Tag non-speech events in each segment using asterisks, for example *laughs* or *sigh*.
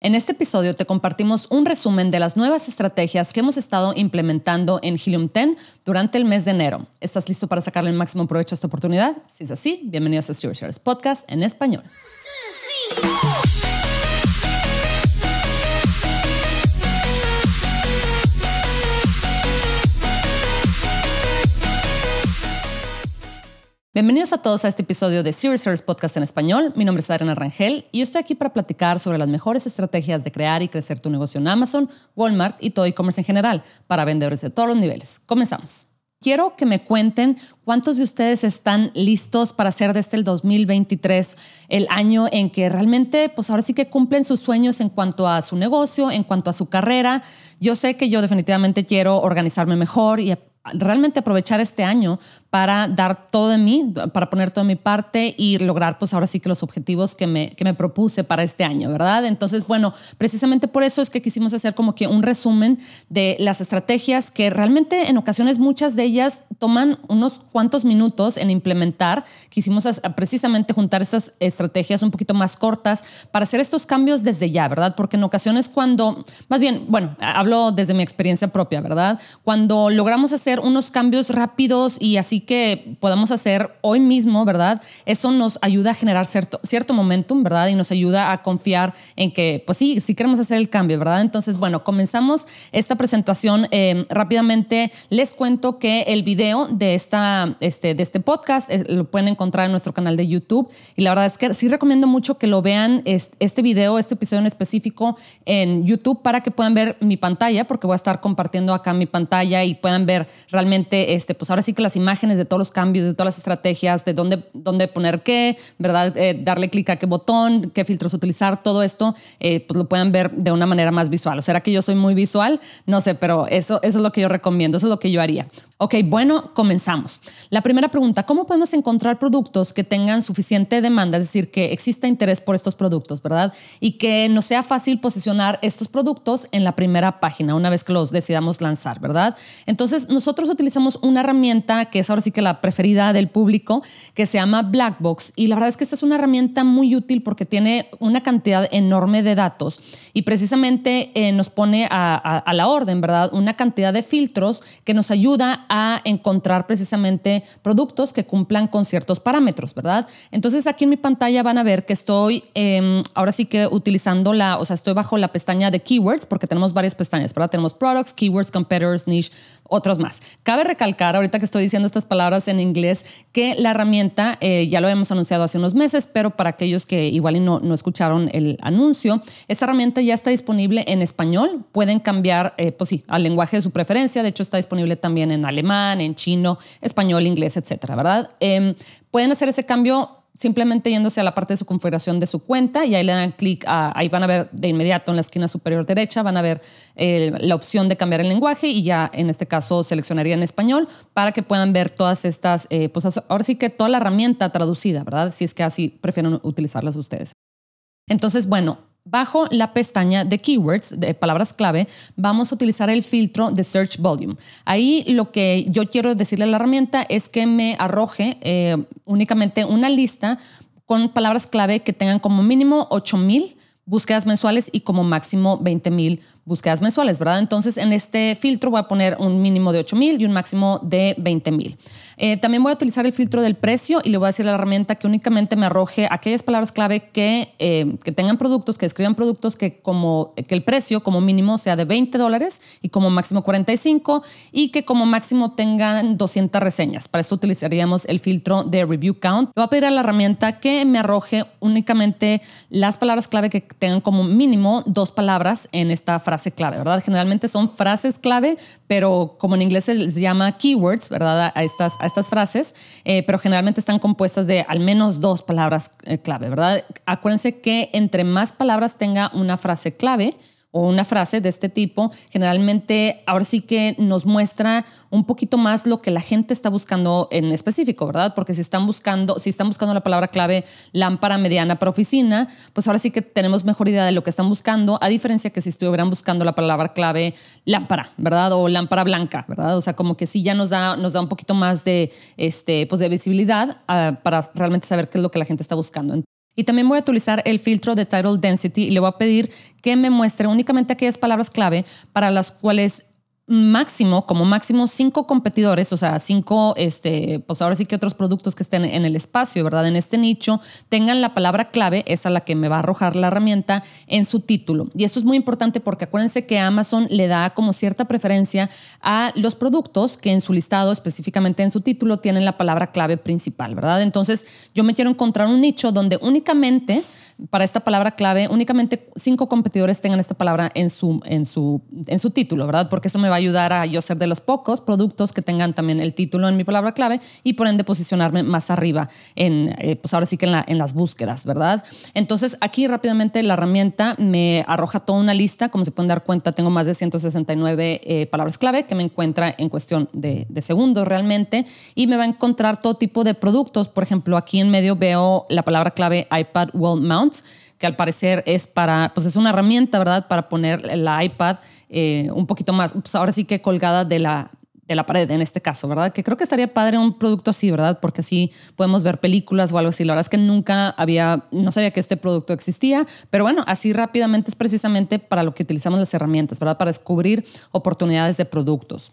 En este episodio te compartimos un resumen de las nuevas estrategias que hemos estado implementando en Helium 10 durante el mes de enero. ¿Estás listo para sacarle el máximo provecho a esta oportunidad? Si es así, bienvenidos a Stewart Podcast en español. Bienvenidos a todos a este episodio de Serious Service Podcast en español. Mi nombre es Adriana Rangel y estoy aquí para platicar sobre las mejores estrategias de crear y crecer tu negocio en Amazon, Walmart y todo e-commerce en general para vendedores de todos los niveles. Comenzamos. Quiero que me cuenten cuántos de ustedes están listos para hacer desde el 2023 el año en que realmente, pues ahora sí que cumplen sus sueños en cuanto a su negocio, en cuanto a su carrera. Yo sé que yo definitivamente quiero organizarme mejor y realmente aprovechar este año para dar todo de mí, para poner toda mi parte y lograr, pues ahora sí que los objetivos que me, que me propuse para este año, ¿verdad? Entonces, bueno, precisamente por eso es que quisimos hacer como que un resumen de las estrategias que realmente en ocasiones muchas de ellas toman unos cuantos minutos en implementar. Quisimos precisamente juntar estas estrategias un poquito más cortas para hacer estos cambios desde ya, ¿verdad? Porque en ocasiones cuando, más bien, bueno, hablo desde mi experiencia propia, ¿verdad? Cuando logramos hacer unos cambios rápidos y así que podamos hacer hoy mismo, ¿verdad? Eso nos ayuda a generar cierto, cierto momentum, ¿verdad? Y nos ayuda a confiar en que, pues sí, sí queremos hacer el cambio, ¿verdad? Entonces, bueno, comenzamos esta presentación eh, rápidamente. Les cuento que el video de, esta, este, de este podcast eh, lo pueden encontrar en nuestro canal de YouTube. Y la verdad es que sí recomiendo mucho que lo vean este video, este episodio en específico en YouTube para que puedan ver mi pantalla, porque voy a estar compartiendo acá mi pantalla y puedan ver realmente, este, pues ahora sí que las imágenes de todos los cambios, de todas las estrategias, de dónde, dónde poner qué, ¿verdad? Eh, darle clic a qué botón, qué filtros utilizar, todo esto, eh, pues lo pueden ver de una manera más visual. ¿O será que yo soy muy visual? No sé, pero eso, eso es lo que yo recomiendo, eso es lo que yo haría. Ok, bueno, comenzamos. La primera pregunta, ¿cómo podemos encontrar productos que tengan suficiente demanda, es decir, que exista interés por estos productos, ¿verdad? Y que no sea fácil posicionar estos productos en la primera página una vez que los decidamos lanzar, ¿verdad? Entonces, nosotros utilizamos una herramienta que es sí que la preferida del público, que se llama Blackbox. Y la verdad es que esta es una herramienta muy útil porque tiene una cantidad enorme de datos y precisamente eh, nos pone a, a la orden, ¿verdad? Una cantidad de filtros que nos ayuda a encontrar precisamente productos que cumplan con ciertos parámetros, ¿verdad? Entonces aquí en mi pantalla van a ver que estoy em, ahora sí que utilizando la, o sea, estoy bajo la pestaña de keywords porque tenemos varias pestañas, ¿verdad? Tenemos products, keywords, competitors, niche, otros más. Cabe recalcar, ahorita que estoy diciendo estas palabras en inglés, que la herramienta, eh, ya lo hemos anunciado hace unos meses, pero para aquellos que igual no, escucharon el anuncio, esta herramienta ya está disponible en español. Pueden cambiar, eh, pues sí, al lenguaje de su preferencia. De hecho, está disponible también en alemán, en chino, español, inglés, etcétera, ¿verdad? Em, pueden hacer ese cambio simplemente yéndose a la parte de su configuración de su cuenta y ahí le dan clic, ahí van a ver de inmediato en la esquina superior derecha, van a ver la opción de cambiar el lenguaje y ya en este caso seleccionaría en español para que puedan ver todas estas, eh, pues ahora sí que toda la herramienta traducida, ¿verdad? Si es que así prefieren utilizarlas ustedes. Entonces, bueno, Bajo la pestaña de keywords, de palabras clave, vamos a utilizar el filtro de Search Volume. Ahí lo que yo quiero decirle a la herramienta es que me arroje eh, únicamente una lista con palabras clave que tengan como mínimo 8000 búsquedas mensuales y como máximo 20000 búsquedas mensuales, ¿verdad? Entonces, en este filtro voy a poner un mínimo de 8 mil y un máximo de 20 mil. Eh, también voy a utilizar el filtro del precio y le voy a decir a la herramienta que únicamente me arroje aquellas palabras clave que, eh, que tengan productos, que escriban productos que, como, que el precio como mínimo sea de 20 dólares y como máximo 45 y que como máximo tengan 200 reseñas. Para eso utilizaríamos el filtro de Review Count. Le voy a pedir a la herramienta que me arroje únicamente las palabras clave que tengan como mínimo dos palabras en esta frase clave, ¿verdad? Generalmente son frases clave, pero como en inglés se les llama keywords, ¿verdad? A estas, a estas frases, eh, pero generalmente están compuestas de al menos dos palabras eh, clave, ¿verdad? Acuérdense que entre más palabras tenga una frase clave, o una frase de este tipo, generalmente ahora sí que nos muestra un poquito más lo que la gente está buscando en específico, ¿verdad? Porque si están buscando, si están buscando la palabra clave lámpara mediana para oficina, pues ahora sí que tenemos mejor idea de lo que están buscando, a diferencia que si estuvieran buscando la palabra clave lámpara, ¿verdad? O lámpara blanca, ¿verdad? O sea, como que sí ya nos da, nos da un poquito más de, este, pues de visibilidad ah, para realmente saber qué es lo que la gente está buscando. Y también voy a utilizar el filtro de Title Density y le voy a pedir que me muestre únicamente aquellas palabras clave para las cuales máximo, como máximo cinco competidores, o sea, cinco, este, pues ahora sí que otros productos que estén en el espacio, ¿verdad? En este nicho, tengan la palabra clave, esa la que me va a arrojar la herramienta en su título. Y esto es muy importante porque acuérdense que Amazon le da como cierta preferencia a los productos que en su listado, específicamente en su título, tienen la palabra clave principal, ¿verdad? Entonces, yo me quiero encontrar un nicho donde únicamente para esta palabra clave, únicamente cinco competidores tengan esta palabra en su, en su, en su título, ¿verdad? Porque eso me va ayudar a yo ser de los pocos productos que tengan también el título en mi palabra clave y por ende posicionarme más arriba en, eh, pues ahora sí que en, la, en las búsquedas, ¿verdad? Entonces aquí rápidamente la herramienta me arroja toda una lista, como se pueden dar cuenta, tengo más de 169 eh, palabras clave que me encuentra en cuestión de, de segundos realmente y me va a encontrar todo tipo de productos. Por ejemplo, aquí en medio veo la palabra clave iPad Wall Mount que al parecer es para, pues es una herramienta, ¿verdad? Para poner la iPad eh, un poquito más, pues ahora sí que colgada de la, de la pared en este caso, ¿verdad? Que creo que estaría padre un producto así, ¿verdad? Porque así podemos ver películas o algo así. La verdad es que nunca había, no sabía que este producto existía, pero bueno, así rápidamente es precisamente para lo que utilizamos las herramientas, ¿verdad? Para descubrir oportunidades de productos.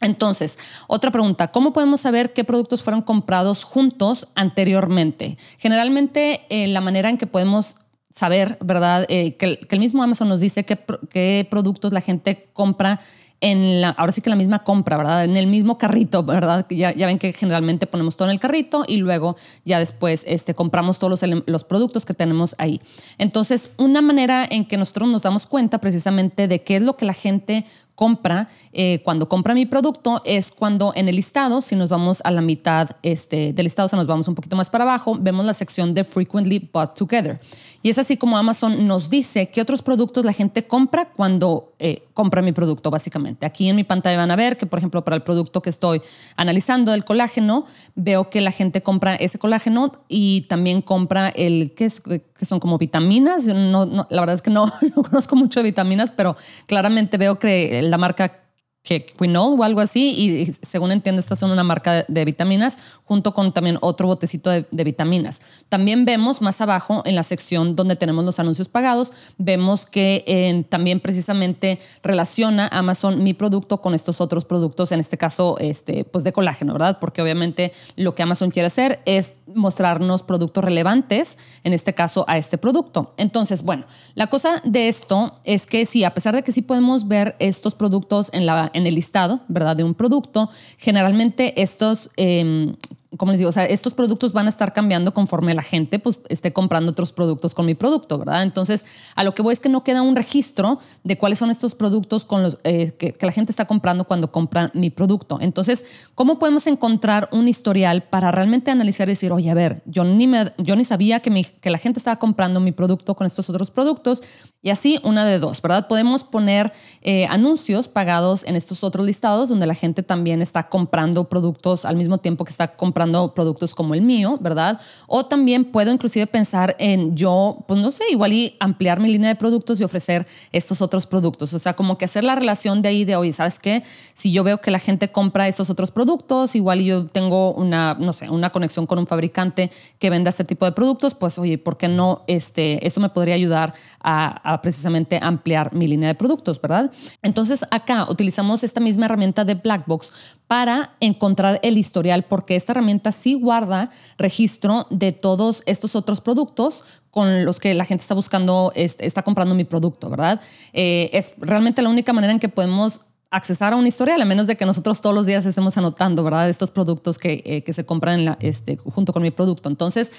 Entonces, otra pregunta, ¿cómo podemos saber qué productos fueron comprados juntos anteriormente? Generalmente, eh, la manera en que podemos saber, ¿verdad? Eh, que, el mismo Amazon nos dice qué, qué productos la gente compra en la, ahora sí que la misma compra, ¿verdad? En el mismo carrito, ¿verdad? Ya, ya, ven que generalmente ponemos todo en el carrito y luego ya después este, compramos todos los, los, productos que tenemos ahí. Entonces, una manera en que nosotros nos damos cuenta precisamente de qué es lo que la gente compra, eh, cuando compra mi producto, es cuando en el listado, si nos vamos a la mitad este, del listado, si nos vamos un poquito más para abajo, vemos la sección de Frequently Bought Together. Y es así como Amazon nos dice qué otros productos la gente compra cuando eh, compra mi producto, básicamente. Aquí en mi pantalla van a ver que, por ejemplo, para el producto que estoy analizando, el colágeno, veo que la gente compra ese colágeno y también compra el, que, es, que son como vitaminas. No, la verdad es que no, *laughs* no conozco mucho de vitaminas, pero claramente veo que la marca que Quinol o algo así, y según entiendo, estas son una marca de, vitaminas, junto con también otro botecito de, vitaminas. También vemos más abajo en la sección donde tenemos los anuncios pagados, vemos que eh, también precisamente relaciona Amazon mi producto con estos otros productos, en este caso, este, pues de colágeno, ¿verdad? Porque obviamente lo que Amazon quiere hacer es mostrarnos productos relevantes, en este caso a este producto. Entonces, bueno, la cosa de esto es que sí, a pesar de que sí podemos ver estos productos en la en el listado, ¿verdad? De un producto, generalmente estos eh, como les digo, o sea, estos productos van a estar cambiando conforme la gente pues, esté comprando otros productos con mi producto, ¿verdad? Entonces, a lo que voy es que no queda un registro de cuáles son estos productos con los, eh, que, la gente está comprando cuando compra mi producto. Entonces, ¿cómo podemos encontrar un historial para realmente analizar y decir, oye, a ver, yo ni, me, yo ni sabía que, mi, que la gente estaba comprando mi producto con estos otros productos? Y así, una de dos, ¿verdad? Podemos poner eh, anuncios pagados en estos otros listados donde la gente también está comprando productos al mismo tiempo que está comprando comprando productos como el mío, ¿verdad? O también puedo inclusive pensar en yo, pues no sé, igual y ampliar mi línea de productos y ofrecer estos otros productos. O sea, como que hacer la relación de ahí de, oye, ¿sabes qué? Si yo veo que la gente compra estos otros productos, igual yo tengo una, no sé, una conexión con un fabricante que venda este tipo de productos, pues oye, ¿por qué no? Este, esto me podría ayudar a, a precisamente ampliar mi línea de productos, ¿verdad? Entonces acá utilizamos esta misma herramienta de Blackbox para encontrar el historial, porque esta herramienta sí guarda registro de todos estos otros productos con los que la gente está buscando, está comprando mi producto, ¿verdad? Eh, es realmente la única manera en que podemos accesar a una historial, a menos de que nosotros todos los días estemos anotando, ¿verdad? Estos productos que, eh, se compran en la, este, junto con mi producto. Entonces,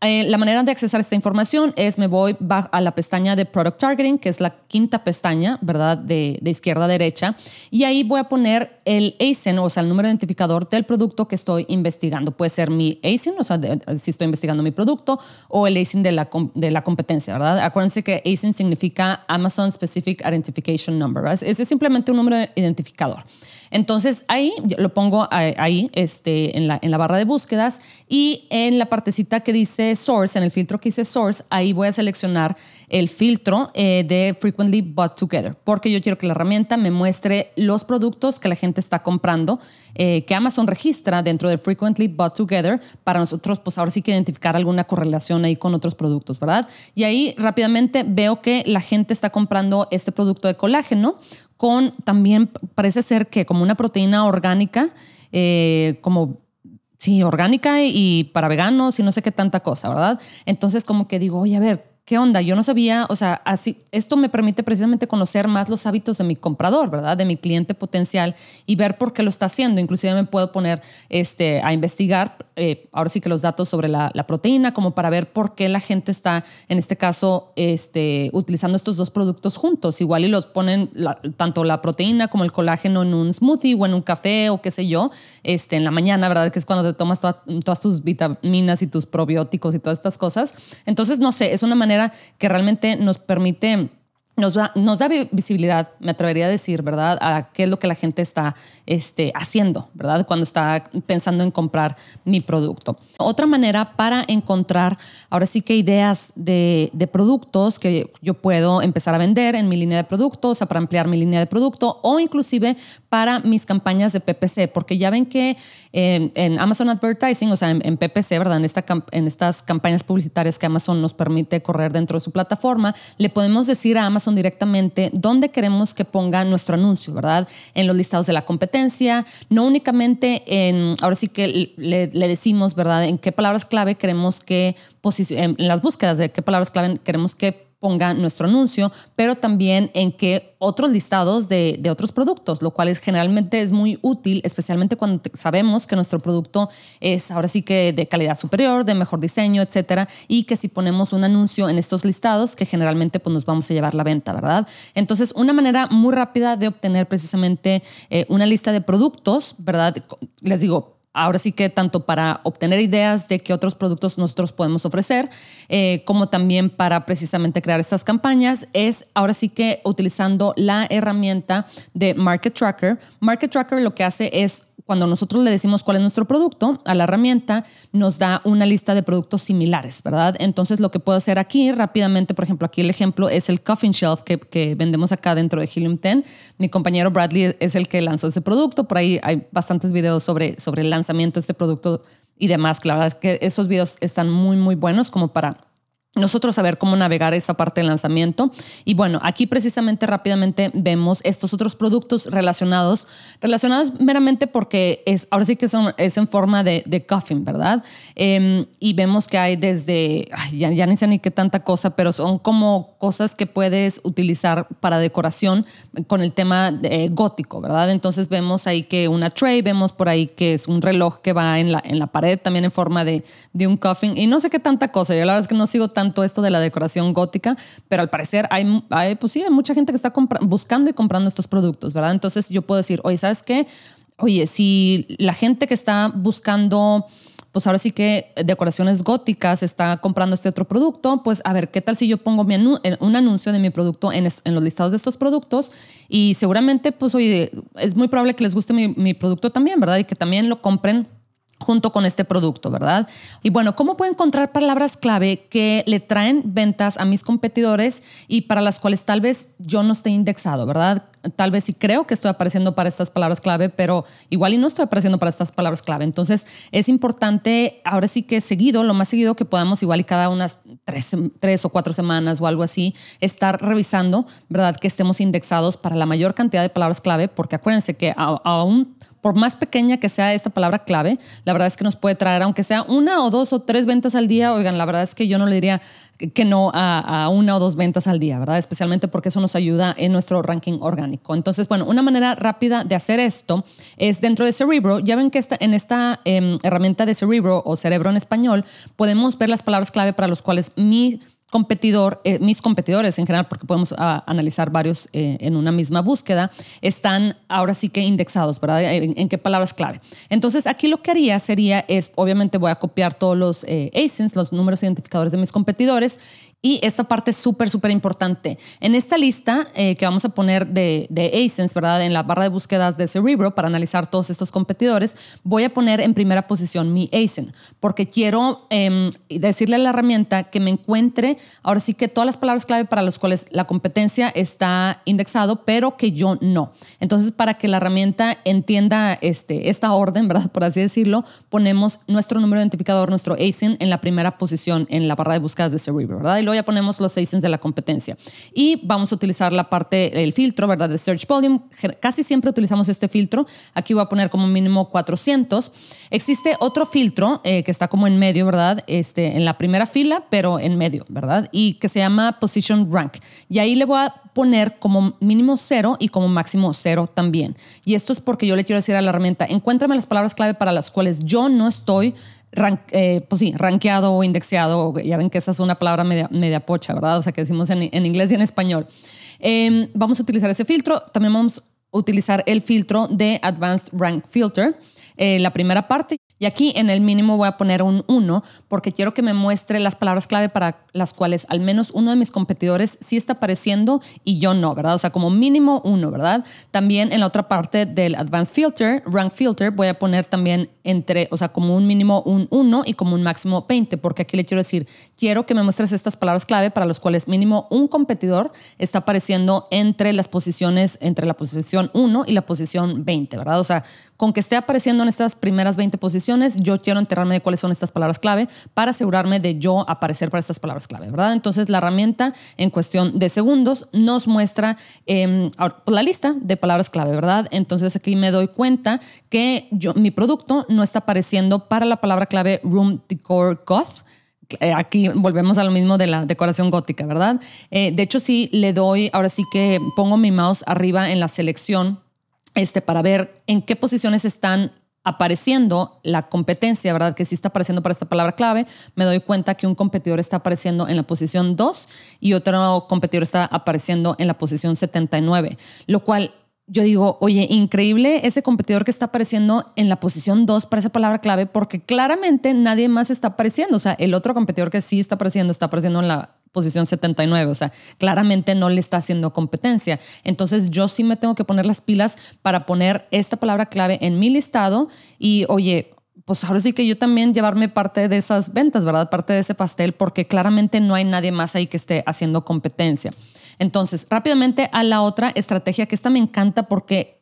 eh, la manera de accesar esta información es me voy a la pestaña de Product Targeting, que es la quinta pestaña, ¿verdad? De, izquierda a derecha. Y ahí voy a poner el ASIN, o sea, el número identificador del producto que estoy investigando. Puede ser mi ASIN, o sea, si estoy investigando mi producto, o el ASIN de la, de la competencia, ¿verdad? Acuérdense que ASIN significa Amazon Specific Identification Number, ¿verdad? Ese es simplemente un número identificador. Entonces ahí lo pongo ahí este, en, la, en la barra de búsquedas y en la partecita que dice source, en el filtro que dice source, ahí voy a seleccionar el filtro eh, de Frequently Bought Together, porque yo quiero que la herramienta me muestre los productos que la gente está comprando, eh, que Amazon registra dentro de Frequently Bought Together para nosotros, pues ahora sí que identificar alguna correlación ahí con otros productos, ¿verdad? Y ahí rápidamente veo que la gente está comprando este producto de colágeno con también parece ser que como una proteína orgánica, eh, como sí, orgánica y para veganos y no sé qué tanta cosa, ¿verdad? Entonces como que digo, oye, a ver, ¿qué onda? Yo no sabía, o sea, así, esto me permite precisamente conocer más los hábitos de mi comprador, ¿verdad? De mi cliente potencial y ver por qué lo está haciendo. Inclusive me puedo poner este, a investigar, eh, ahora sí que los datos sobre la, proteína, como para ver por qué la gente está, en este caso, este, utilizando estos dos productos juntos. Igual y los ponen tanto la proteína como el colágeno en un smoothie o en un café o qué sé yo, este, en la mañana, ¿verdad? Que es cuando te tomas todas tus vitaminas y tus probióticos y todas estas cosas. Entonces, no sé, es una manera que realmente nos permite nos da, nos da, visibilidad, me atrevería a decir, ¿verdad? A qué es lo que la gente está este, haciendo, ¿verdad? Cuando está pensando en comprar mi producto. Otra manera para encontrar, ahora sí que ideas de, de productos que yo puedo empezar a vender en mi línea de productos, o sea, para ampliar mi línea de producto o inclusive para mis campañas de PPC, porque ya ven que eh, en Amazon Advertising, o sea, en, PPC, ¿verdad? En, esta, estas campañas publicitarias que Amazon nos permite correr dentro de su plataforma, le podemos decir a Amazon directamente dónde queremos que ponga nuestro anuncio, ¿verdad? En los listados de la competencia, no únicamente en, ahora sí que le, decimos, ¿verdad? En qué palabras clave queremos que, en las búsquedas de qué palabras clave queremos que ponga nuestro anuncio, pero también en qué otros listados de, otros productos, lo cual es, generalmente es muy útil, especialmente cuando sabemos que nuestro producto es ahora sí que de calidad superior, de mejor diseño, etcétera, y que si ponemos un anuncio en estos listados, que generalmente pues, nos vamos a llevar la venta, ¿verdad? Entonces, una manera muy rápida de obtener precisamente eh, una lista de productos, ¿verdad? Les digo, ahora sí que tanto para obtener ideas de qué otros productos nosotros podemos ofrecer, eh, como también para precisamente crear estas campañas, es ahora sí que utilizando la herramienta de Market Tracker. Market Tracker lo que hace es cuando nosotros le decimos cuál es nuestro producto a la herramienta, nos da una lista de productos similares, ¿verdad? Entonces, lo que puedo hacer aquí rápidamente, por ejemplo, aquí el ejemplo es el Coffin Shelf que, vendemos acá dentro de Helium 10. Mi compañero Bradley es el que lanzó ese producto. Por ahí hay bastantes videos sobre, sobre el lanzamiento de este producto y demás. La verdad es que esos videos están muy, muy buenos como para nosotros saber cómo navegar esa parte del lanzamiento. Y bueno, aquí precisamente rápidamente vemos estos otros productos relacionados, relacionados meramente porque es, ahora sí que son, es en forma de, de coffin, ¿verdad? Em, y vemos que hay desde, ya, ya, ni sé ni qué tanta cosa, pero son como cosas que puedes utilizar para decoración con el tema de, gótico, ¿verdad? Entonces vemos ahí que una tray, vemos por ahí que es un reloj que va en la, en la pared también en forma de, de un coffin y no sé qué tanta cosa. Yo la verdad es que no sigo tan todo esto de la decoración gótica, pero al parecer hay, pues sí, hay mucha gente que está buscando y comprando estos productos, ¿verdad? Entonces yo puedo decir, oye, ¿sabes qué? Oye, si la gente que está buscando pues ahora sí que decoraciones góticas está comprando este otro producto, pues a ver, ¿qué tal si yo pongo mi un anuncio de mi producto en, en, los listados de estos productos? Y seguramente, pues oye, es muy probable que les guste mi, mi producto también, ¿verdad? Y que también lo compren junto con este producto, ¿verdad? Y bueno, ¿cómo puedo encontrar palabras clave que le traen ventas a mis competidores y para las cuales tal vez yo no esté indexado, ¿verdad? Tal vez sí creo que estoy apareciendo para estas palabras clave, pero igual y no estoy apareciendo para estas palabras clave. Entonces es importante, ahora sí que seguido, lo más seguido que podamos, igual y cada unas tres, tres o cuatro semanas o algo así, estar revisando, ¿verdad? Que estemos indexados para la mayor cantidad de palabras clave, porque acuérdense que aún por más pequeña que sea esta palabra clave, la verdad es que nos puede traer, aunque sea una o dos o tres ventas al día, oigan, la verdad es que yo no le diría que no a, una o dos ventas al día, ¿verdad? Especialmente porque eso nos ayuda en nuestro ranking orgánico. Entonces, bueno, una manera rápida de hacer esto es dentro de Cerebro. Ya ven que en esta em, herramienta de Cerebro o cerebro en español podemos ver las palabras clave para los cuales mi competidor, eh, mis competidores en general, porque podemos ah, analizar varios eh, en una misma búsqueda, están ahora sí que indexados, ¿verdad? En, qué palabras clave. Entonces, aquí lo que haría sería, es, obviamente voy a copiar todos los eh, ASINs, los números identificadores de mis competidores, y esta parte es súper, súper importante. En esta lista eh, que vamos a poner de, de ASINs, ¿verdad? En la barra de búsquedas de Cerebro para analizar todos estos competidores, voy a poner en primera posición mi ASIN, porque quiero em, decirle a la herramienta que me encuentre ahora sí que todas las palabras clave para las cuales la competencia está indexado, pero que yo no. Entonces, para que la herramienta entienda este, esta orden, ¿verdad? Por así decirlo, ponemos nuestro número identificador, nuestro ASIN, en la primera posición en la barra de búsquedas de Cerebro, ¿verdad? Y luego ya ponemos los ASINs de la competencia. Y vamos a utilizar la parte, el filtro, ¿verdad? De Search Volume. Casi siempre utilizamos este filtro. Aquí voy a poner como mínimo 400. Existe otro filtro eh, que está como en medio, ¿verdad? Este, en la primera fila, pero en medio, ¿verdad? Y que se llama Position Rank. Y ahí le voy a poner como mínimo cero y como máximo cero también. Y esto es porque yo le quiero decir a la herramienta, encuéntrame las palabras clave para las cuales yo no estoy eh, pues sí, rankeado o indexeado. Ya ven que esa es una palabra media, media pocha, ¿verdad? O sea, que decimos en, en inglés y en español. Em, vamos a utilizar ese filtro. También vamos a utilizar el filtro de Advanced Rank Filter, eh, la primera parte. Y aquí en el mínimo voy a poner un 1 porque quiero que me muestre las palabras clave para las cuales al menos uno de mis competidores sí está apareciendo y yo no, ¿verdad? O sea, como mínimo uno, ¿verdad? También en la otra parte del Advanced Filter, Rank Filter, voy a poner también entre, o sea, como un mínimo un 1 y como un máximo 20, porque aquí le quiero decir, quiero que me muestres estas palabras clave para las cuales mínimo un competidor está apareciendo entre las posiciones, entre la posición 1 y la posición 20, ¿verdad? O sea, con que esté apareciendo en estas primeras 20 posiciones, yo quiero enterarme de cuáles son estas palabras clave para asegurarme de yo aparecer para estas palabras clave, ¿verdad? Entonces, la herramienta en cuestión de segundos nos muestra em, la lista de palabras clave, ¿verdad? Entonces, aquí me doy cuenta que yo, mi producto no está apareciendo para la palabra clave Room Decor Goth. Eh, aquí volvemos a lo mismo de la decoración gótica, ¿verdad? Eh, de hecho, sí le doy, ahora sí que pongo mi mouse arriba en la selección este, para ver en qué posiciones están apareciendo la competencia, ¿verdad? Que sí está apareciendo para esta palabra clave, me doy cuenta que un competidor está apareciendo en la posición 2 y otro competidor está apareciendo en la posición 79, lo cual yo digo, oye, increíble ese competidor que está apareciendo en la posición 2 para esa palabra clave, porque claramente nadie más está apareciendo. O sea, el otro competidor que sí está apareciendo está apareciendo en la posición 79, o sea, claramente no le está haciendo competencia. Entonces yo sí me tengo que poner las pilas para poner esta palabra clave en mi listado y, oye, pues ahora sí que yo también llevarme parte de esas ventas, ¿verdad? Parte de ese pastel, porque claramente no hay nadie más ahí que esté haciendo competencia. Entonces, rápidamente a la otra estrategia, que esta me encanta porque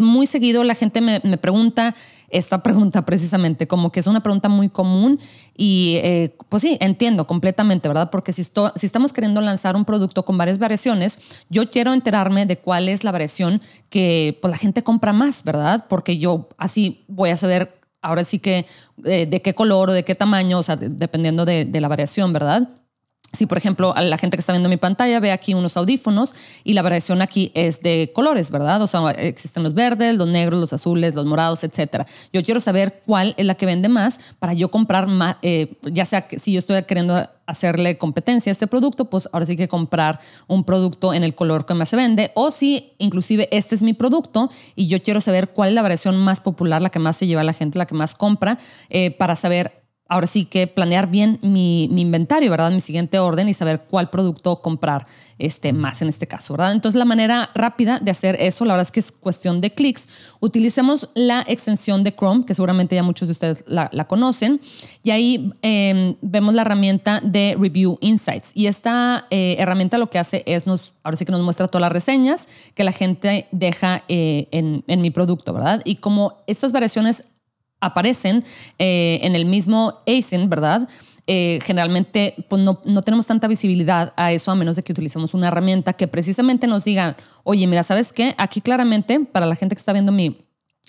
muy seguido la gente me, pregunta, esta pregunta precisamente, como que es una pregunta muy común y eh, pues sí, entiendo completamente, ¿verdad? Porque si, si estamos queriendo lanzar un producto con varias variaciones, yo quiero enterarme de cuál es la variación que pues, la gente compra más, ¿verdad? Porque yo así voy a saber ahora sí que eh, de qué color o de qué tamaño, o sea, dependiendo de, de la variación, ¿verdad? Si, por ejemplo, la gente que está viendo mi pantalla ve aquí unos audífonos y la variación aquí es de colores, ¿verdad? O sea, existen los verdes, los negros, los azules, los morados, etcétera. Yo quiero saber cuál es la que vende más para yo comprar más, eh, ya sea que si yo estoy queriendo hacerle competencia a este producto, pues ahora sí que comprar un producto en el color que más se vende o si inclusive este es mi producto y yo quiero saber cuál es la variación más popular, la que más se lleva a la gente, la que más compra, eh, para saber ahora sí que planear bien mi, inventario, ¿verdad? Mi siguiente orden y saber cuál producto comprar este, más en este caso, ¿verdad? Entonces, la manera rápida de hacer eso, la verdad es que es cuestión de clics. Utilicemos la extensión de Chrome, que seguramente ya muchos de ustedes la, conocen, y ahí em, vemos la herramienta de Review Insights. Y esta eh, herramienta lo que hace es, nos, ahora sí que nos muestra todas las reseñas que la gente deja eh, en, en mi producto, ¿verdad? Y como estas variaciones aparecen eh, en el mismo ASIN, ¿verdad? Eh, generalmente pues no, no, tenemos tanta visibilidad a eso a menos de que utilicemos una herramienta que precisamente nos diga, oye, mira, ¿sabes qué? Aquí claramente, para la gente que está viendo mi,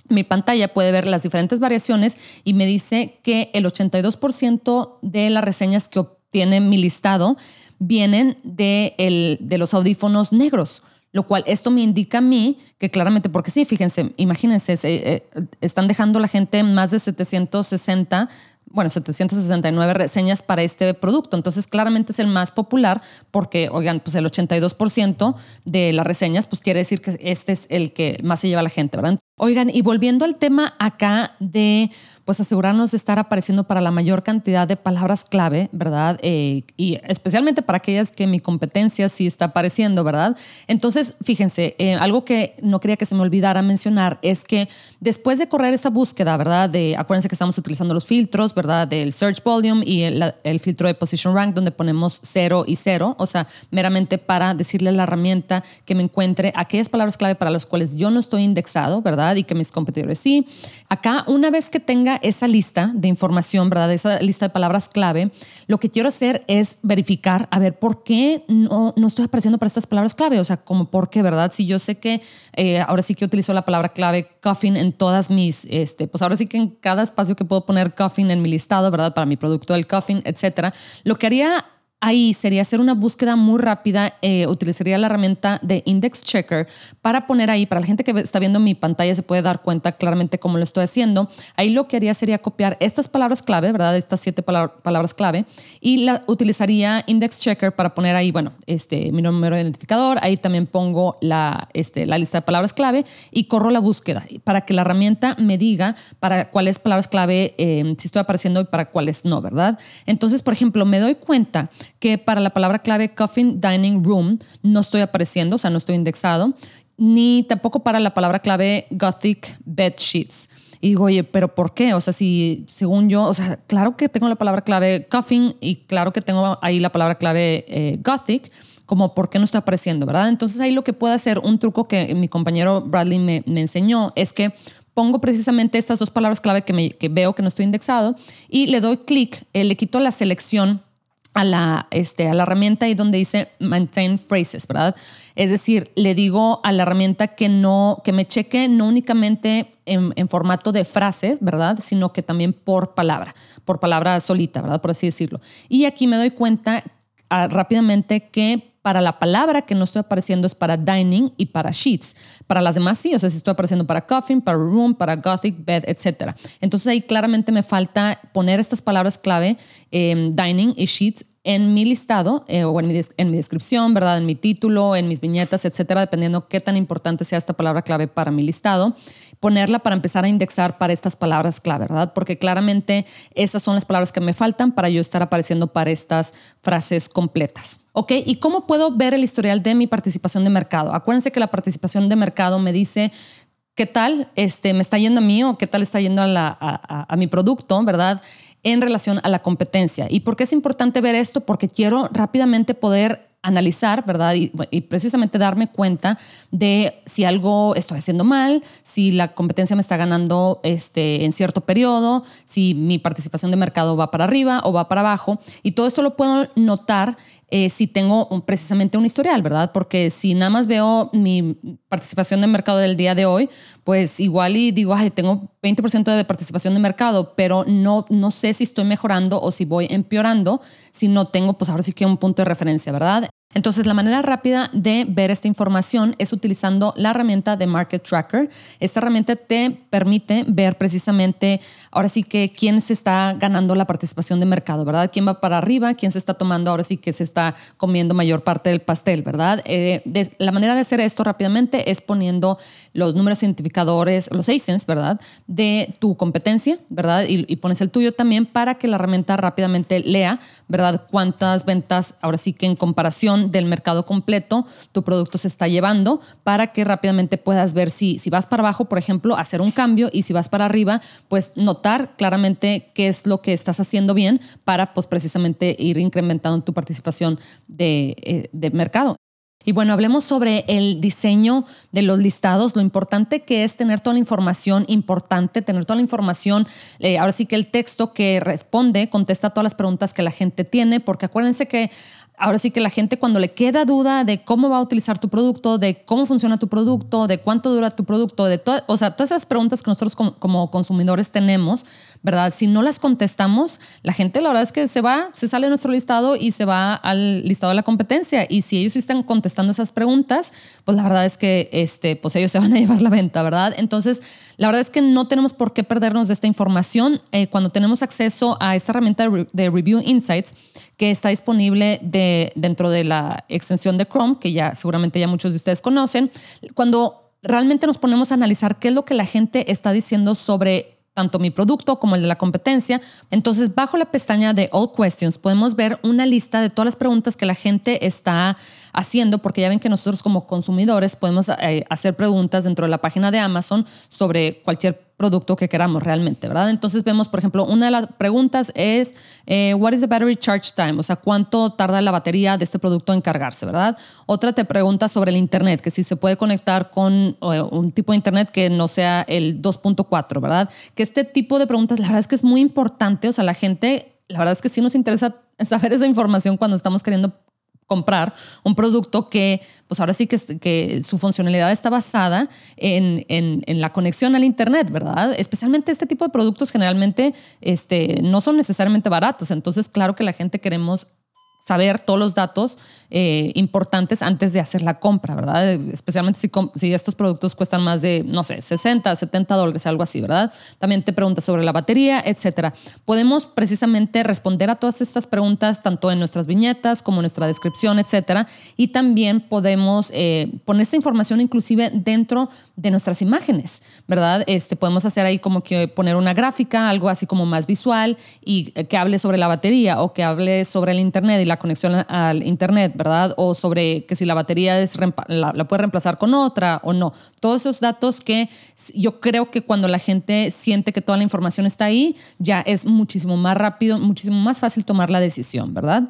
mi pantalla, puede ver las diferentes variaciones y me dice que el 82% de las reseñas que obtiene mi listado vienen de, el, de los audífonos negros lo cual esto me indica a mí que claramente, porque sí, fíjense, imagínense, eh, están dejando la gente más de 760 bueno, 769 reseñas para este producto. Entonces, claramente es el más popular porque, oigan, pues el 82% de las reseñas, pues quiere decir que este es el que más se lleva a la gente, ¿verdad? Oigan, y volviendo al tema acá de pues asegurarnos de estar apareciendo para la mayor cantidad de palabras clave, ¿verdad? Eh, y especialmente para aquellas que mi competencia sí está apareciendo, ¿verdad? Entonces, fíjense, eh, algo que no quería que se me olvidara mencionar es que después de correr esta búsqueda, ¿verdad? De, acuérdense que estamos utilizando los filtros, ¿verdad? Del search volume y el, el filtro de position rank donde ponemos cero y cero, o sea, meramente para decirle a la herramienta que me encuentre aquellas palabras clave para las cuales yo no estoy indexado, ¿verdad? Y que mis competidores sí. Acá, una vez que tenga esa lista de información, ¿verdad? Esa lista de palabras clave, lo que quiero hacer es verificar, a ver, ¿por qué no, no estoy apareciendo para estas palabras clave? O sea, como por qué, ¿verdad? Si yo sé que eh, ahora sí que utilizo la palabra clave coffin en todas mis, este, pues ahora sí que en cada espacio que puedo poner coffin en mi listado, ¿verdad? Para mi producto del coffin, etcétera. Lo que haría ahí sería hacer una búsqueda muy rápida. Eh, utilizaría la herramienta de Index Checker para poner ahí, para la gente que está viendo mi pantalla se puede dar cuenta claramente cómo lo estoy haciendo. Ahí lo que haría sería copiar estas palabras clave, ¿verdad? Estas siete palabras clave y la utilizaría Index Checker para poner ahí, bueno, este, mi número de identificador. Ahí también pongo la, este, la lista de palabras clave y corro la búsqueda para que la herramienta me diga para cuáles palabras clave eh, si estoy apareciendo y para cuáles no, ¿verdad? Entonces, por ejemplo, me doy cuenta que para la palabra clave coffin dining room no estoy apareciendo, o sea, no estoy indexado, ni tampoco para la palabra clave gothic bed sheets. Y digo, oye, pero ¿por qué? O sea, si según yo, o sea, claro que tengo la palabra clave coffin y claro que tengo ahí la palabra clave eh, gothic, como por qué no está apareciendo, ¿verdad? Entonces ahí lo que puede hacer, un truco que mi compañero Bradley me, me enseñó es que pongo precisamente estas dos palabras clave que, me, que veo que no estoy indexado y le doy clic, eh, le quito la selección a la, este, a la herramienta y donde dice maintain phrases, ¿verdad? Es decir, le digo a la herramienta que no, que me cheque no únicamente en, en, formato de frases, ¿verdad? Sino que también por palabra, por palabra solita, ¿verdad? Por así decirlo. Y aquí me doy cuenta ah, rápidamente que para la palabra que no estoy apareciendo es para dining y para sheets. Para las demás sí, o sea, si estoy apareciendo para coffin, para room, para gothic, bed, etc. Entonces ahí claramente me falta poner estas palabras clave, eh, dining y sheets, en mi listado eh, o en mi, en mi, descripción, ¿verdad? En mi título, en mis viñetas, etcétera, dependiendo qué tan importante sea esta palabra clave para mi listado, ponerla para empezar a indexar para estas palabras clave, ¿verdad? Porque claramente esas son las palabras que me faltan para yo estar apareciendo para estas frases completas. ¿Ok? ¿Y cómo puedo ver el historial de mi participación de mercado? Acuérdense que la participación de mercado me dice qué tal este, me está yendo a mí o qué tal está yendo a, la, a, a mi producto, ¿verdad? En relación a la competencia. ¿Y por qué es importante ver esto? Porque quiero rápidamente poder analizar, ¿verdad? Y, precisamente darme cuenta de si algo estoy haciendo mal, si la competencia me está ganando este, en cierto periodo, si mi participación de mercado va para arriba o va para abajo. Y todo esto lo puedo notar eh, si tengo precisamente un historial, ¿verdad? Porque si nada más veo mi participación de mercado del día de hoy, pues igual y digo, ay, tengo 20% de participación de mercado, pero no, no sé si estoy mejorando o si voy empeorando, si no tengo, pues ahora sí que un punto de referencia, ¿verdad? Entonces, la manera rápida de ver esta información es utilizando la herramienta de Market Tracker. Esta herramienta te permite ver precisamente, ahora sí que quién se está ganando la participación de mercado, ¿verdad? ¿Quién va para arriba? ¿Quién se está tomando ahora sí que se está comiendo mayor parte del pastel, ¿verdad? Eh, la manera de hacer esto rápidamente es poniendo los números identificadores, los ASINs, ¿verdad? De tu competencia, ¿verdad? Y, y pones el tuyo también para que la herramienta rápidamente lea, ¿verdad? Cuántas ventas, ahora sí que en comparación del mercado completo tu producto se está llevando para que rápidamente puedas ver si, si vas para abajo, por ejemplo, hacer un cambio y si vas para arriba, pues notar claramente qué es lo que estás haciendo bien para pues precisamente ir incrementando tu participación de, eh, de mercado. Y bueno, hablemos sobre el diseño de los listados, lo importante que es tener toda la información importante, tener toda la información, eh, ahora sí que el texto que responde, contesta todas las preguntas que la gente tiene, porque acuérdense que ahora sí que la gente cuando le queda duda de cómo va a utilizar tu producto, de cómo funciona tu producto, de cuánto dura tu producto, de o sea, todas esas preguntas que nosotros como, consumidores tenemos, ¿verdad? Si no las contestamos, la gente la verdad es que se va, se sale de nuestro listado y se va al listado de la competencia. Y si ellos están contestando esas preguntas, pues la verdad es que este, pues ellos se van a *laughs* llevar la venta, ¿verdad? Entonces, la verdad es que no tenemos por qué perdernos de esta información eh, cuando tenemos acceso a esta herramienta de Review Insights que está disponible de, dentro de la extensión de Chrome, que ya seguramente ya muchos de ustedes conocen. Cuando realmente nos ponemos a analizar qué es lo que la gente está diciendo sobre tanto mi producto como el de la competencia. Entonces, bajo la pestaña de All Questions podemos ver una lista de todas las preguntas que la gente está haciendo, porque ya ven que nosotros como consumidores podemos eh, hacer preguntas dentro de la página de Amazon sobre cualquier producto que queramos realmente, ¿verdad? Entonces vemos, por ejemplo, una de las preguntas es, eh, what is the battery charge time? O sea, ¿cuánto tarda la batería de este producto en cargarse, ¿verdad? Otra te pregunta sobre el Internet, que si se puede conectar con eh, un tipo de Internet que no sea el 2.4, ¿verdad? Que este tipo de preguntas, la verdad es que es muy importante, o sea, la gente, la verdad es que sí nos interesa *laughs* saber esa información cuando estamos queriendo comprar un producto que, pues ahora sí que, su funcionalidad está basada en, en, en, la conexión al Internet, ¿verdad? Especialmente este tipo de productos generalmente este, no son necesariamente baratos. Entonces, claro que la gente queremos saber todos los datos eh, importantes antes de hacer la compra, ¿verdad? Especialmente si, si, estos productos cuestan más de, no sé, 60, 70 dólares, algo así, ¿verdad? También te preguntas sobre la batería, etcétera. Podemos precisamente responder a todas estas preguntas tanto en nuestras viñetas como en nuestra descripción, etcétera. Y también podemos eh, poner esta información inclusive dentro de nuestras imágenes, ¿verdad? Este, podemos hacer ahí como que poner una gráfica, algo así como más visual y que hable sobre la batería o que hable sobre el Internet y la conexión al Internet, ¿verdad? O sobre que si la batería es, la, la puede reemplazar con otra o no. Todos esos datos que yo creo que cuando la gente siente que toda la información está ahí, ya es muchísimo más rápido, muchísimo más fácil tomar la decisión, ¿verdad?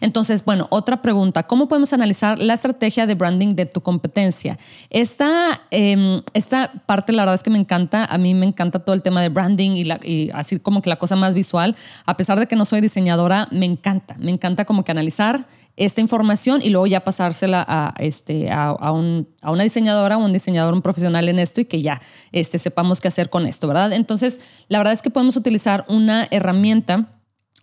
Entonces, bueno, otra pregunta, ¿cómo podemos analizar la estrategia de branding de tu competencia? Esta, em, esta parte, la verdad es que me encanta, a mí me encanta todo el tema de branding y, y, así como que la cosa más visual, a pesar de que no soy diseñadora, me encanta, me encanta como que analizar esta información y luego ya pasársela a, este, a, un, a una diseñadora o un diseñador, un profesional en esto y que ya este, sepamos qué hacer con esto, ¿verdad? Entonces, la verdad es que podemos utilizar una herramienta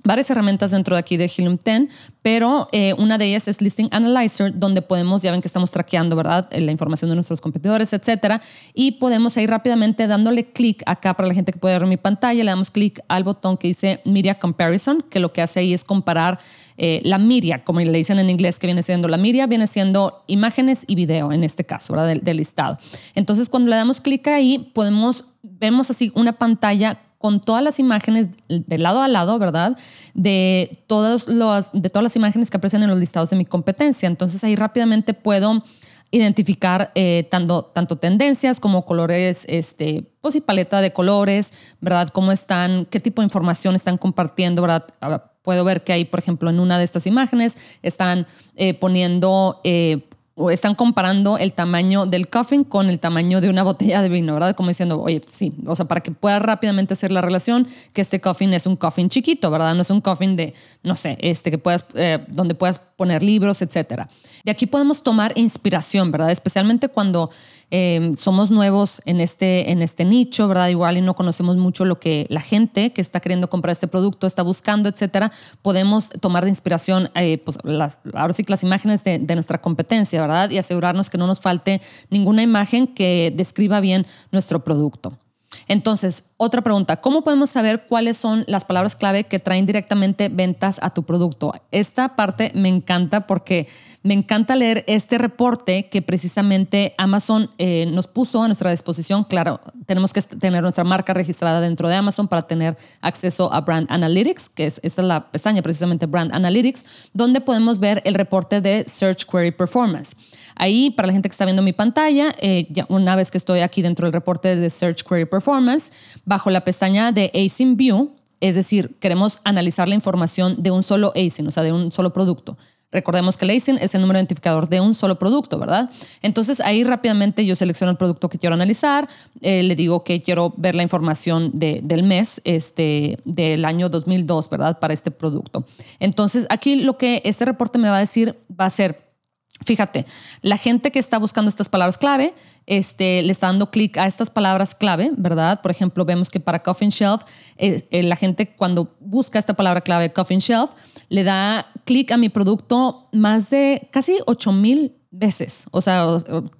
varias herramientas dentro de aquí de Helium 10, pero eh, una de ellas es Listing Analyzer, donde podemos, ya ven que estamos traqueando, ¿verdad? Eh, la información de nuestros competidores, etcétera, y podemos ir rápidamente dándole clic acá para la gente que puede ver mi pantalla, le damos clic al botón que dice Media Comparison, que lo que hace ahí es comparar eh, la media, como le dicen en inglés, que viene siendo la media, viene siendo imágenes y video en este caso, ¿verdad? Del, del listado. Entonces, cuando le damos clic ahí, podemos, vemos así una pantalla con todas las imágenes de lado a lado, ¿verdad? De, todos los, de todas las imágenes que aparecen en los listados de mi competencia. Entonces ahí rápidamente puedo identificar eh, tanto, tanto tendencias como colores, este, pues y paleta de colores, ¿verdad? Cómo están, qué tipo de información están compartiendo, ¿verdad? Puedo ver que ahí, por ejemplo, en una de estas imágenes están eh, poniendo eh, o están comparando el tamaño del coffin con el tamaño de una botella de vino, ¿verdad? Como diciendo, oye, sí, o sea, para que pueda rápidamente hacer la relación, que este coffin es un coffin chiquito, ¿verdad? No es un coffin de, no sé, este que puedas, eh, donde puedas poner libros, etcétera. De aquí podemos tomar inspiración, ¿verdad? Especialmente cuando Em, somos nuevos en este, en este nicho, ¿verdad? Igual y no conocemos mucho lo que la gente que está queriendo comprar este producto está buscando, etcétera. Podemos tomar de inspiración, eh, pues ahora sí que las imágenes de nuestra competencia, ¿verdad? Y asegurarnos que no nos falte ninguna imagen que describa bien nuestro producto. Entonces, otra pregunta, ¿cómo podemos saber cuáles son las palabras clave que traen directamente ventas a tu producto? Esta parte me encanta porque me encanta leer este reporte que precisamente Amazon eh, nos puso a nuestra disposición. Claro, tenemos que tener nuestra marca registrada dentro de Amazon para tener acceso a Brand Analytics, que es, esta es la pestaña precisamente Brand Analytics, donde podemos ver el reporte de Search Query Performance. Ahí, para la gente que está viendo mi pantalla, eh, una vez que estoy aquí dentro del reporte de Search Query Performance, bajo la pestaña de ASIN View, es decir, queremos analizar la información de un solo ASIN, o sea, de un solo producto. Recordemos que el ASIN es el número identificador de un solo producto, ¿verdad? Entonces ahí rápidamente yo selecciono el producto que quiero analizar, eh, le digo que quiero ver la información del mes este, del año 2002, ¿verdad? Para este producto. Entonces aquí lo que este reporte me va a decir va a ser Fíjate, la gente que está buscando estas palabras clave, este, le está dando clic a estas palabras clave, ¿verdad? Por ejemplo, vemos que para Coffin Shelf, eh, eh, la gente cuando busca esta palabra clave Coffin Shelf, le da clic a mi producto más de casi 8 mil veces. O sea,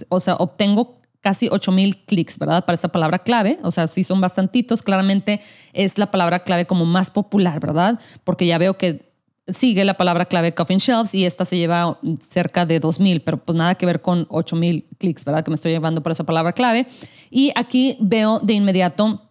o, sea, obtengo casi 8 mil clics, ¿verdad? Para esta palabra clave. O sea, sí son bastantitos. Claramente es la palabra clave como más popular, ¿verdad? Porque ya veo que sigue la palabra clave Coffin Shelves y esta se lleva cerca de 2.000, pero pues nada que ver con 8.000 clics, ¿verdad? Que me estoy llevando por esa palabra clave. Y aquí veo de inmediato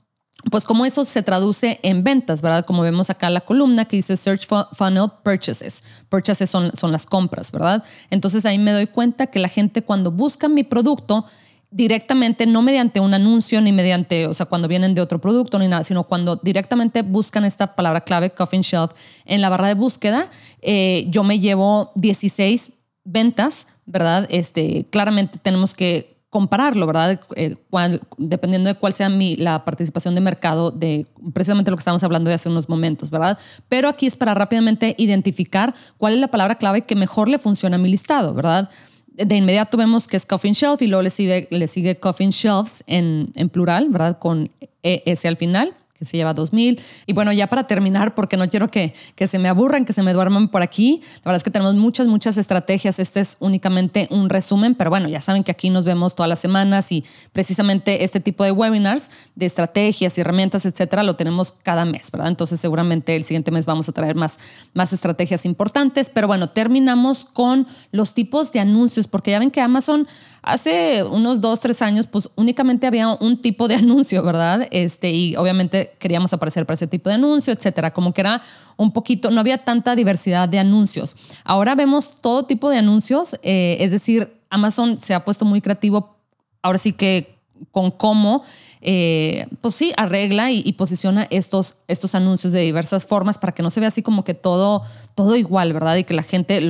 pues cómo eso se traduce en ventas, ¿verdad? Como vemos acá la columna que dice Search Funnel Purchases. Purchases son, son las compras, ¿verdad? Entonces ahí me doy cuenta que la gente cuando busca mi producto directamente, no mediante un anuncio ni mediante, o sea, cuando vienen de otro producto ni nada, sino cuando directamente buscan esta palabra clave, Coffin Shelf, en la barra de búsqueda, eh, yo me llevo 16 ventas, ¿verdad? Este, claramente tenemos que compararlo, ¿verdad? Eh, dependiendo de cuál sea mi, la participación de mercado de precisamente lo que estábamos hablando de hace unos momentos, ¿verdad? Pero aquí es para rápidamente identificar cuál es la palabra clave que mejor le funciona a mi listado, ¿verdad? De inmediato vemos que es coffin shelf y luego le sigue, le sigue coffin shelves en, plural, ¿verdad? Con ES al final que se lleva 2000. Y bueno, ya para terminar, porque no quiero que, que se me aburran, que se me duerman por aquí, la verdad es que tenemos muchas, muchas estrategias. Este es únicamente un resumen, pero bueno, ya saben que aquí nos vemos todas las semanas y precisamente este tipo de webinars de estrategias y herramientas, etcétera, lo tenemos cada mes, ¿verdad? Entonces seguramente el siguiente mes vamos a traer más, más estrategias importantes, pero bueno, terminamos con los tipos de anuncios, porque ya ven que Amazon hace unos dos, tres años, pues únicamente había un tipo de *laughs* anuncio, ¿verdad? Este, y obviamente queríamos aparecer para ese tipo de anuncio, etcétera. Como que era un poquito, no había tanta diversidad de anuncios. Ahora vemos todo tipo de anuncios, eh, es decir, Amazon se ha puesto muy creativo, ahora sí que con cómo eh, pues sí, arregla y, posiciona estos, estos anuncios de diversas formas para que no se vea así como que todo, todo igual, ¿verdad? Y que la gente,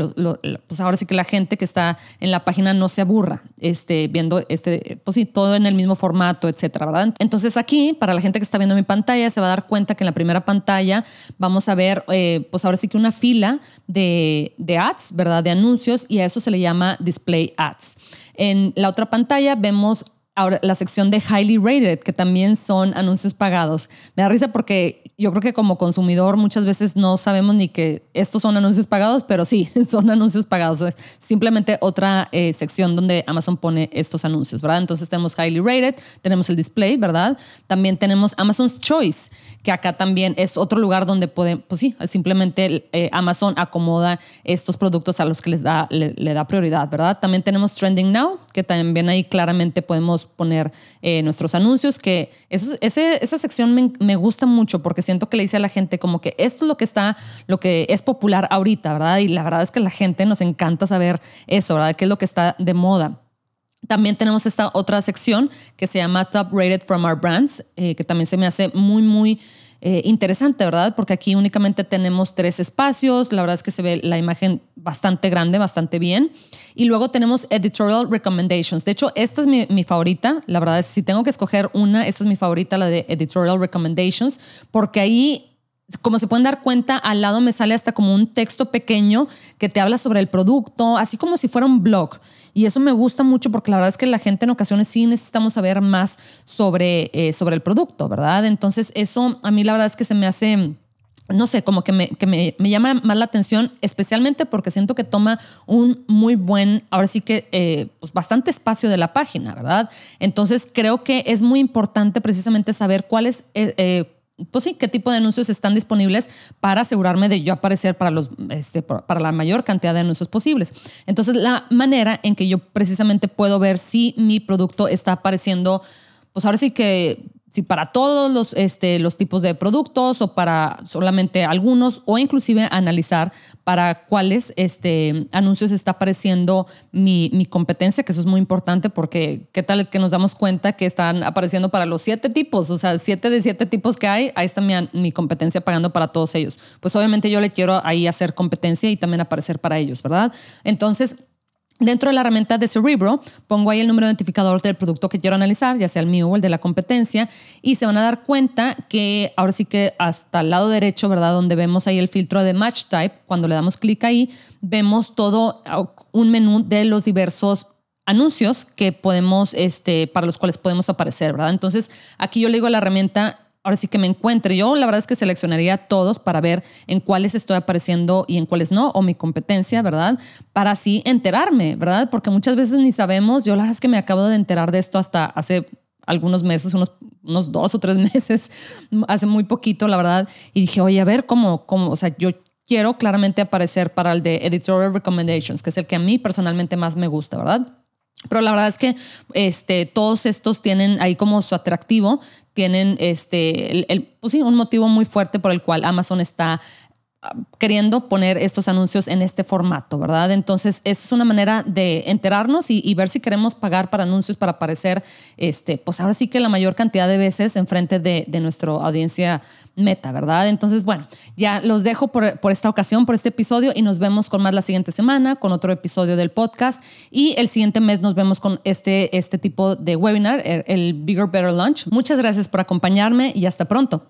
pues ahora sí que la gente que está en la página no se aburra este, viendo este, pues sí, todo en el mismo formato, etcétera, ¿verdad? Entonces aquí, para la gente que está viendo mi pantalla, se va a dar cuenta que en la primera pantalla vamos a ver, eh, pues ahora sí que una fila de, de ads, ¿verdad? De anuncios y a eso se le llama display ads. En la otra pantalla vemos Ahora, la sección de highly rated, que también son anuncios pagados. Me da risa porque yo creo que como consumidor muchas veces no sabemos ni que estos son anuncios pagados, pero sí, *laughs* son anuncios pagados. Es simplemente otra eh, sección donde Amazon pone estos anuncios, ¿verdad? Entonces tenemos highly rated, tenemos el display, ¿verdad? También tenemos Amazon's Choice, que acá también es otro lugar donde puede, pues sí, simplemente eh, Amazon acomoda estos productos a los que les da, le, da prioridad, ¿verdad? También tenemos Trending Now, que también ahí claramente podemos poner eh, nuestros anuncios, que esa sección me, gusta mucho porque siento que le dice a la gente como que esto es lo que está, lo que es popular ahorita, ¿verdad? Y la verdad es que la gente nos encanta saber eso, ¿verdad? ¿Qué es lo que está de moda? También tenemos esta otra sección que se llama Top Rated from Our Brands, eh, que también se me hace muy, muy eh, interesante, ¿verdad? Porque aquí únicamente tenemos tres espacios, la verdad es que se ve la imagen bastante grande, bastante bien. Y luego tenemos Editorial Recommendations. De hecho, esta es mi, favorita, la verdad es si tengo que escoger una, esta es mi favorita, la de Editorial Recommendations, porque ahí como se pueden dar cuenta, al lado me sale hasta como un texto pequeño que te habla sobre el producto, así como si fuera un blog. Y eso me gusta mucho porque la verdad es que la gente en ocasiones sí necesitamos saber más sobre, eh, sobre el producto, ¿verdad? Entonces eso a mí la verdad es que se me hace no sé, como que, me, que me, me, llama más la atención, especialmente porque siento que toma un muy buen, ahora sí que, eh, pues bastante espacio de la página, ¿verdad? Entonces creo que es muy importante precisamente saber cuál es... Eh, pues sí, qué tipo de anuncios están disponibles para asegurarme de yo aparecer para, los, este, para la mayor cantidad de anuncios posibles. Entonces, la manera en que yo precisamente puedo ver si mi producto está apareciendo, pues ahora sí que si para todos los, este, los tipos de productos o para solamente algunos, o inclusive analizar para cuáles este, anuncios está apareciendo mi, mi, competencia, que eso es muy importante porque qué tal que nos damos cuenta que están apareciendo para los siete tipos, o sea, siete de siete tipos que hay, ahí está mi, mi competencia pagando para todos ellos. Pues obviamente yo le quiero ahí hacer competencia y también aparecer para ellos, ¿verdad? Entonces, Dentro de la herramienta de Cerebro, pongo ahí el número identificador del producto que quiero analizar, ya sea el mío o el de la competencia, y se van a dar cuenta que ahora sí que hasta el lado derecho, ¿verdad? Donde vemos ahí el filtro de Match Type, cuando le damos clic ahí, vemos todo un menú de los diversos anuncios que podemos, este, para los cuales podemos aparecer, ¿verdad? Entonces, aquí yo le digo a la herramienta, ahora sí que me encuentre. Yo la verdad es que seleccionaría todos para ver en cuáles estoy apareciendo y en cuáles no, o mi competencia, ¿verdad? Para así enterarme, ¿verdad? Porque muchas veces ni sabemos. Yo la verdad es que me acabo de enterar de esto hasta hace algunos meses, unos, unos dos o tres *laughs* meses, hace muy poquito, la verdad. Y dije, oye, a ver cómo, cómo, o sea, yo quiero claramente aparecer para el de Editorial Recommendations, que es el que a mí personalmente más me gusta, ¿verdad? Pero la verdad es que este, todos estos tienen ahí como su atractivo, tienen este, el, pues sí, un motivo muy fuerte por el cual Amazon está queriendo poner estos anuncios en este formato, ¿verdad? Entonces, esta es una manera de enterarnos y, ver si queremos pagar para anuncios para aparecer, este, pues ahora sí que la mayor cantidad de veces enfrente de, de nuestra audiencia meta, ¿verdad? Entonces, bueno, ya los dejo por, por, esta ocasión, por este episodio y nos vemos con más la siguiente semana, con otro episodio del podcast y el siguiente mes nos vemos con este, este tipo de webinar, el Bigger Better Lunch. Muchas gracias por acompañarme y hasta pronto.